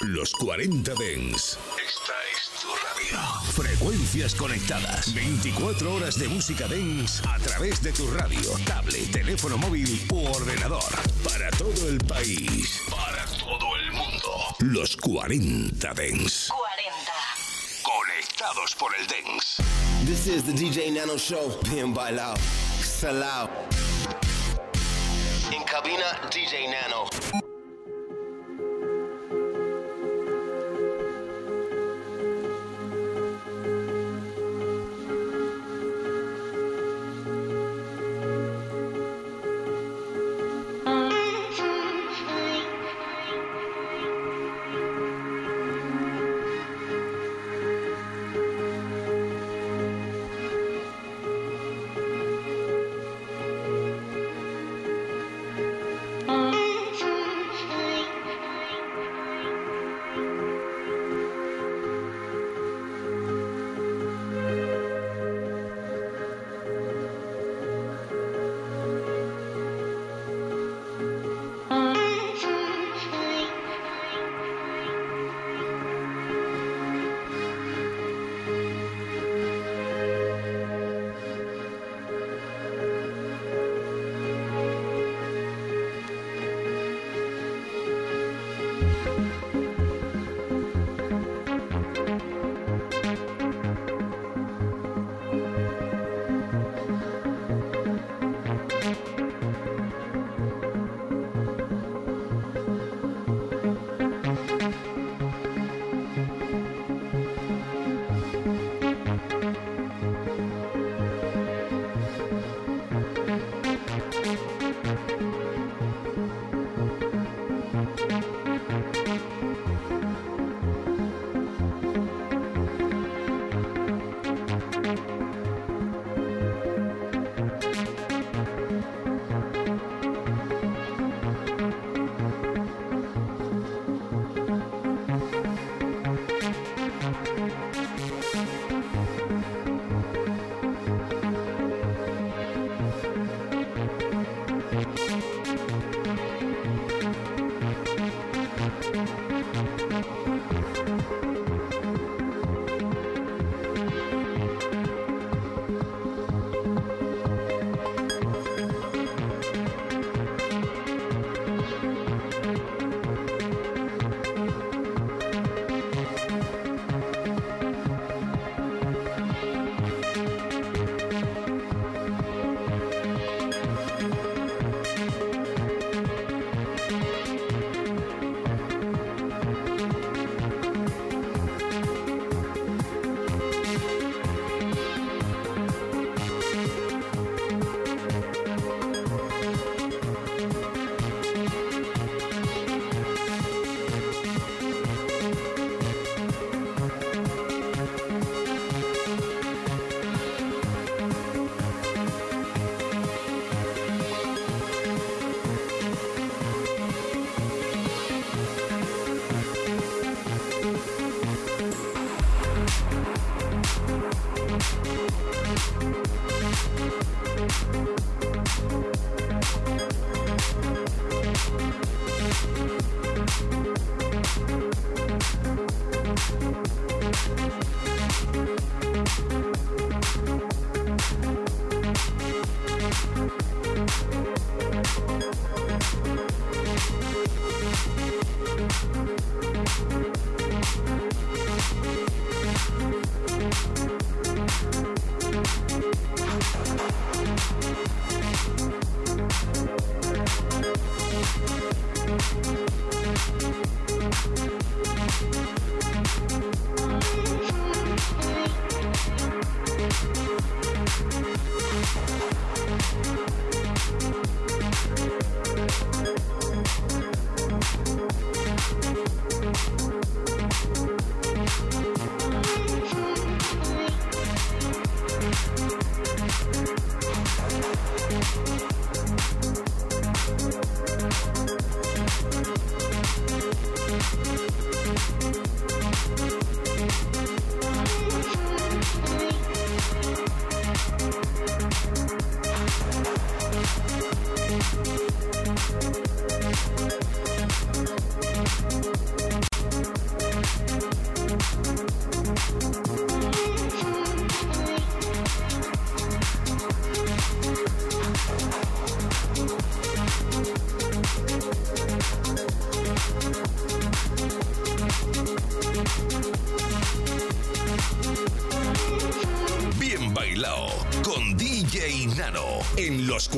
Los 40 Dens. Esta es tu radio. Frecuencias conectadas. 24 horas de música Dens a través de tu radio, tablet, teléfono móvil u ordenador. Para todo el país. Para todo el mundo. Los 40 Dens. 40. Conectados por el Dens. This is the DJ Nano Show. Bien bailado. Salao. En cabina, DJ Nano.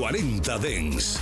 40 Dens.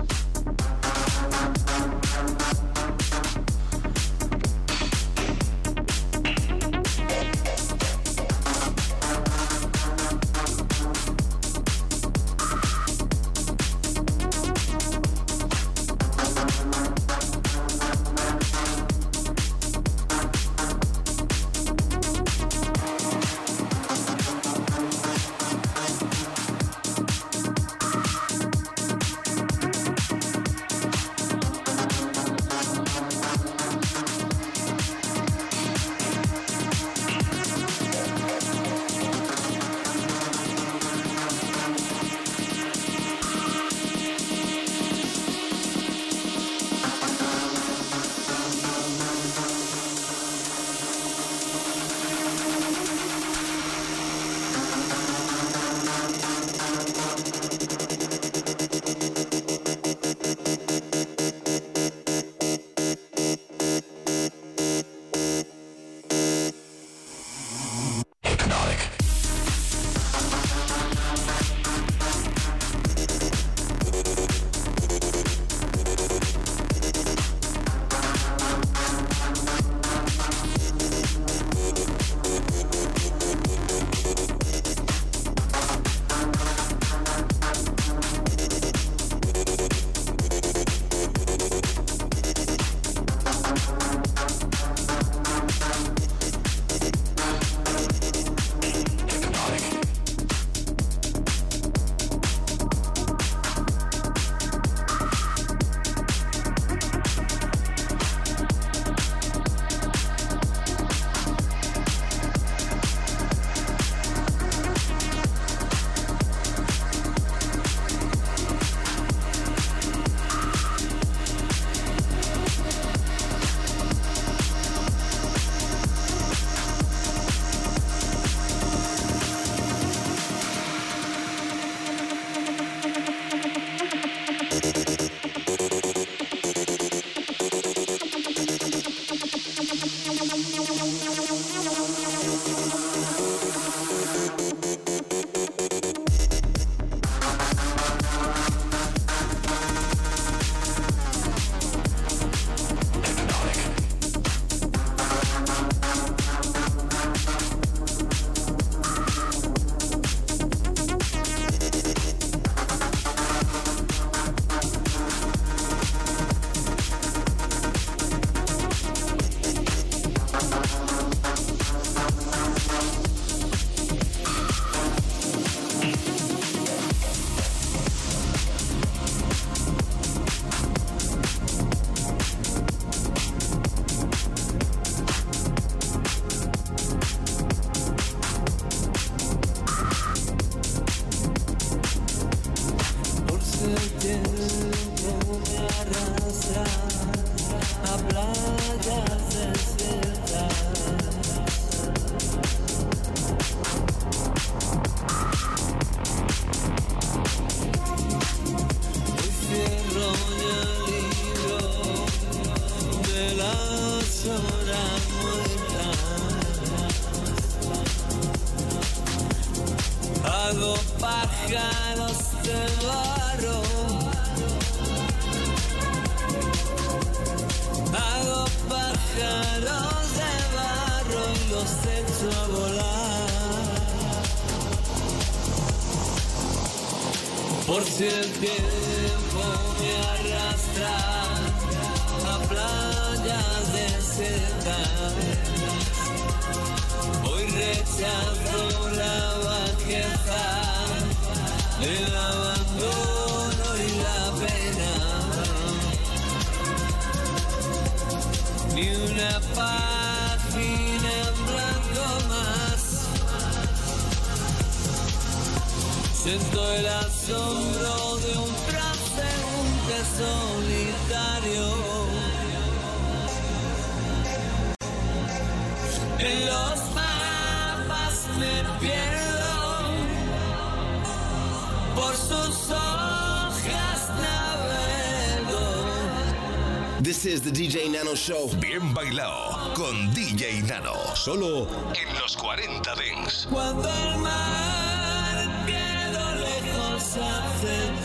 Por si el tiempo me arrastra a playas desiertas, hoy rechazo la bajeza, el abandono y la pena. Ni una paz. Siento el asombro de un transeúnte solitario. En los mapas me pierdo por sus hojas navego. This is the DJ Nano Show. Bien bailado con DJ Nano. Solo en los 40 Dings. Cuando el mar something.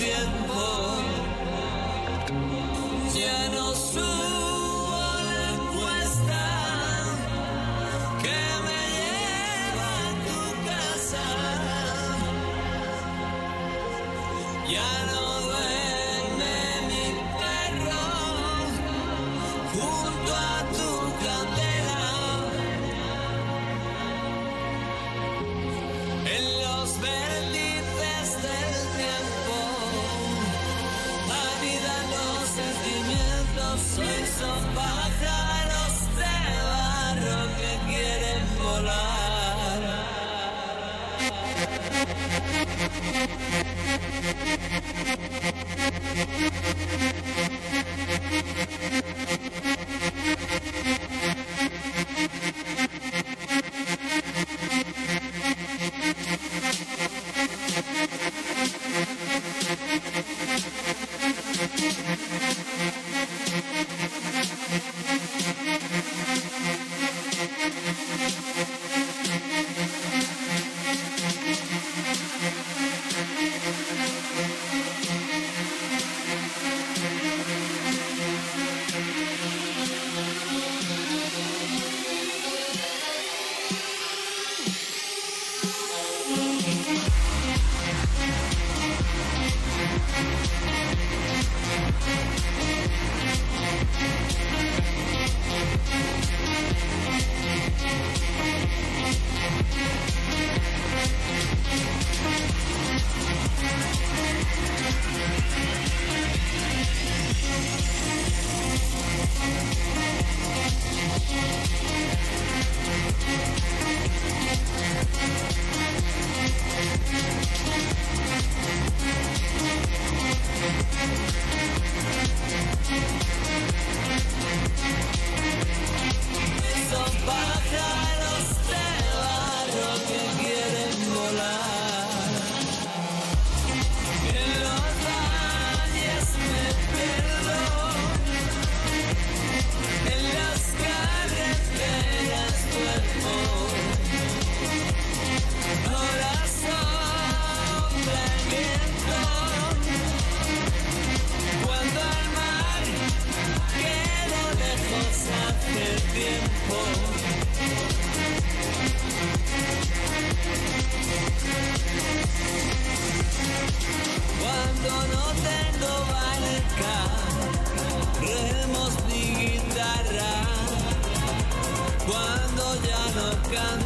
En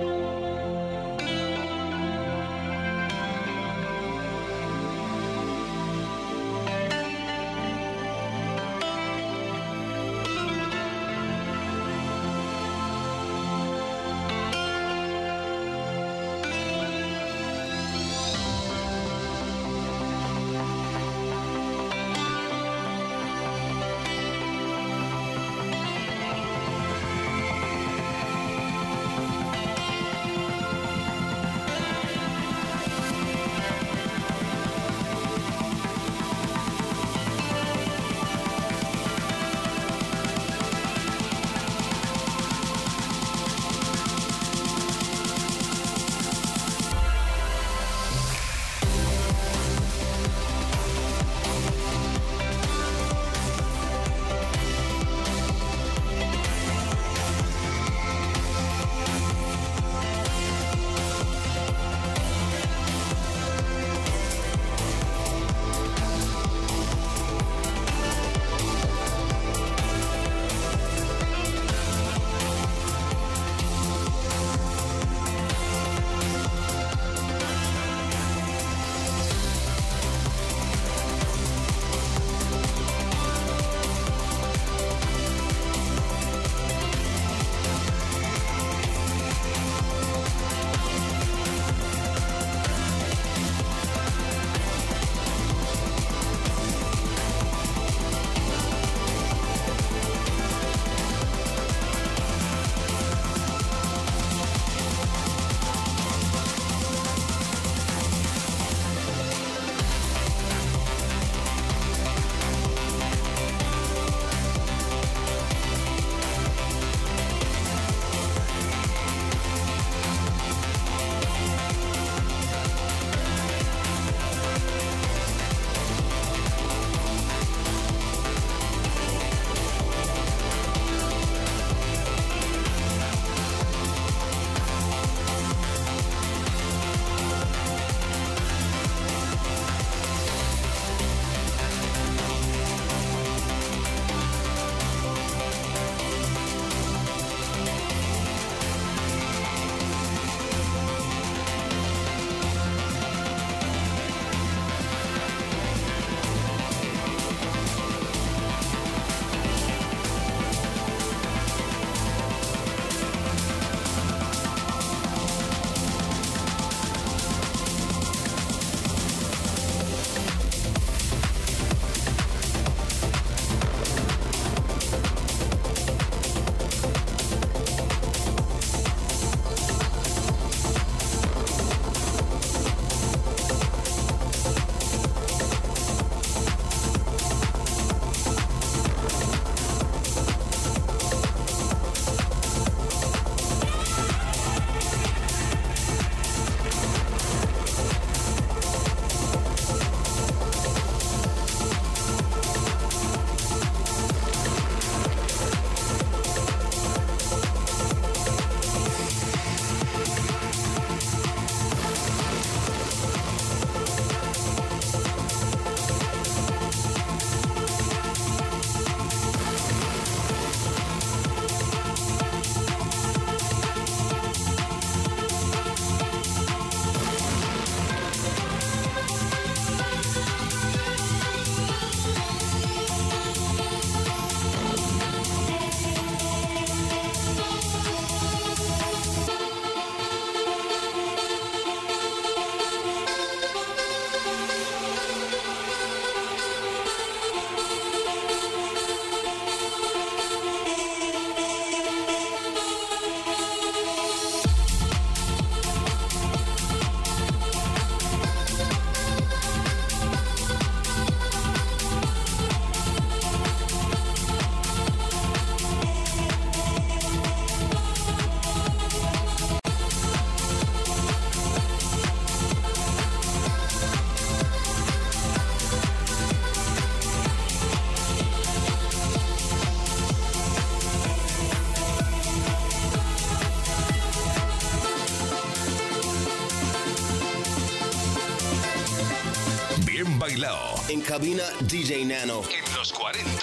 En cabina, DJ Nano. En los 40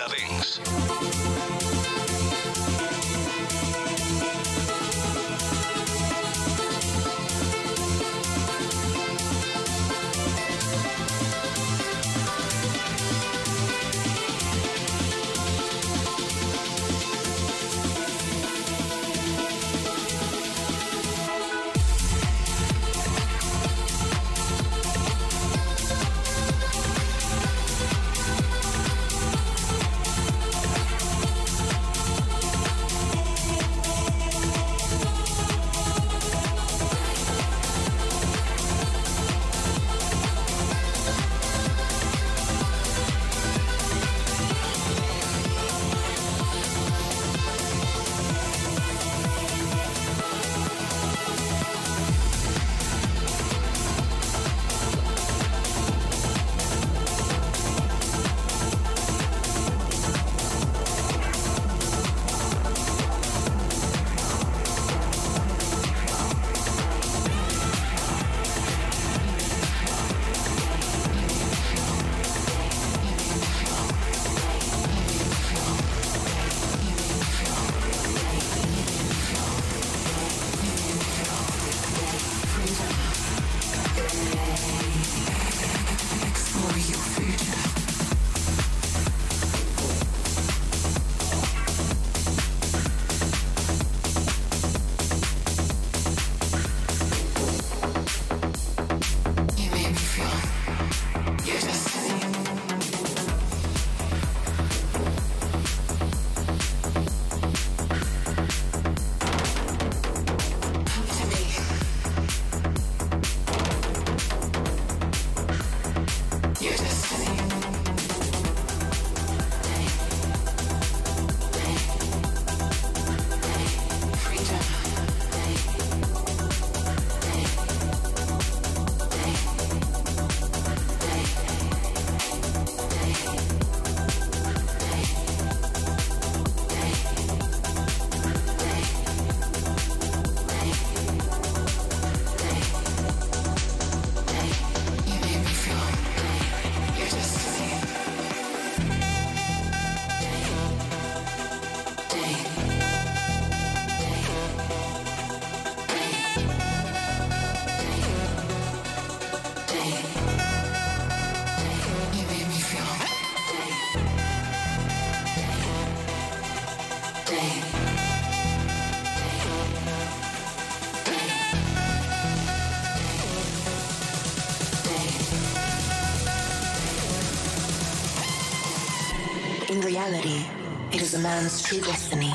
true destiny,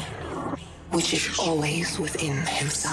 which is always within himself.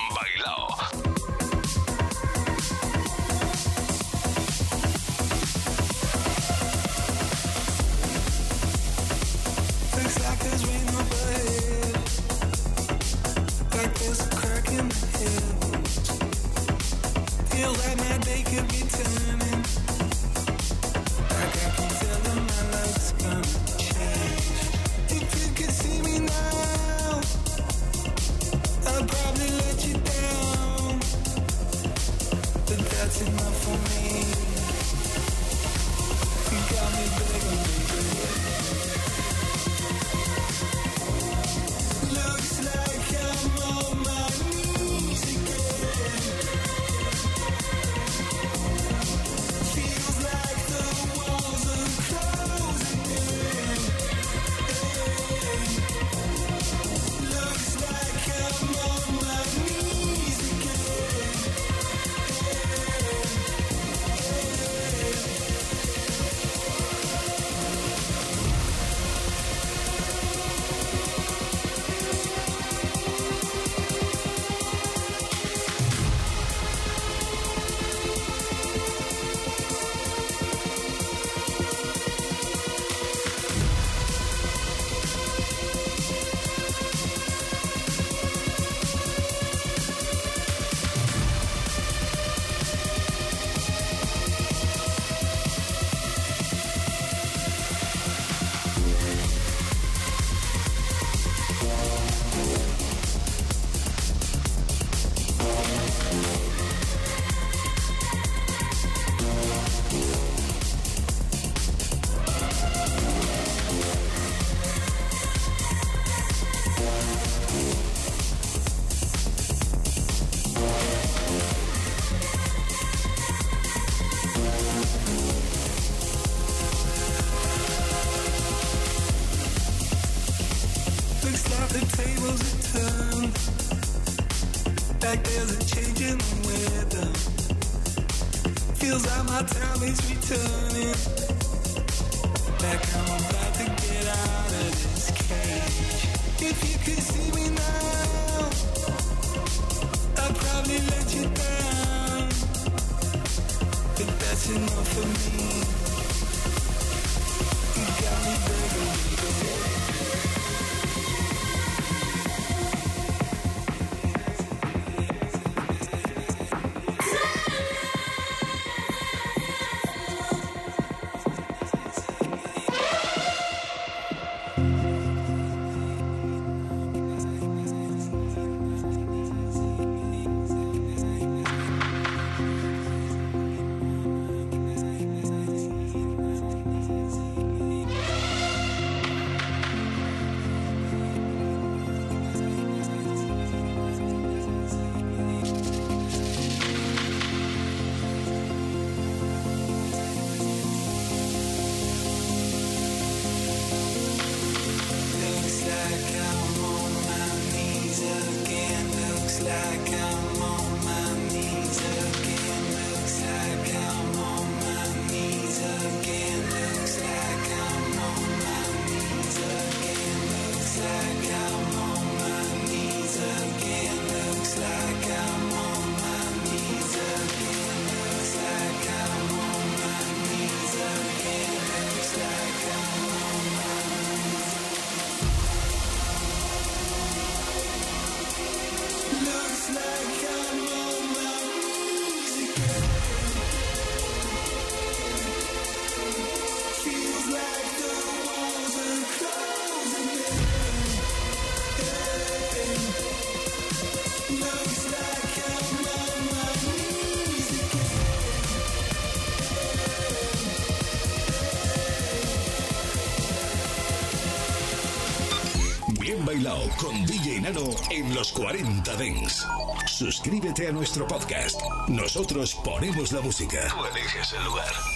DJ Nano en los 40 Dents. Suscríbete a nuestro podcast. Nosotros ponemos la música. Tú eliges el lugar.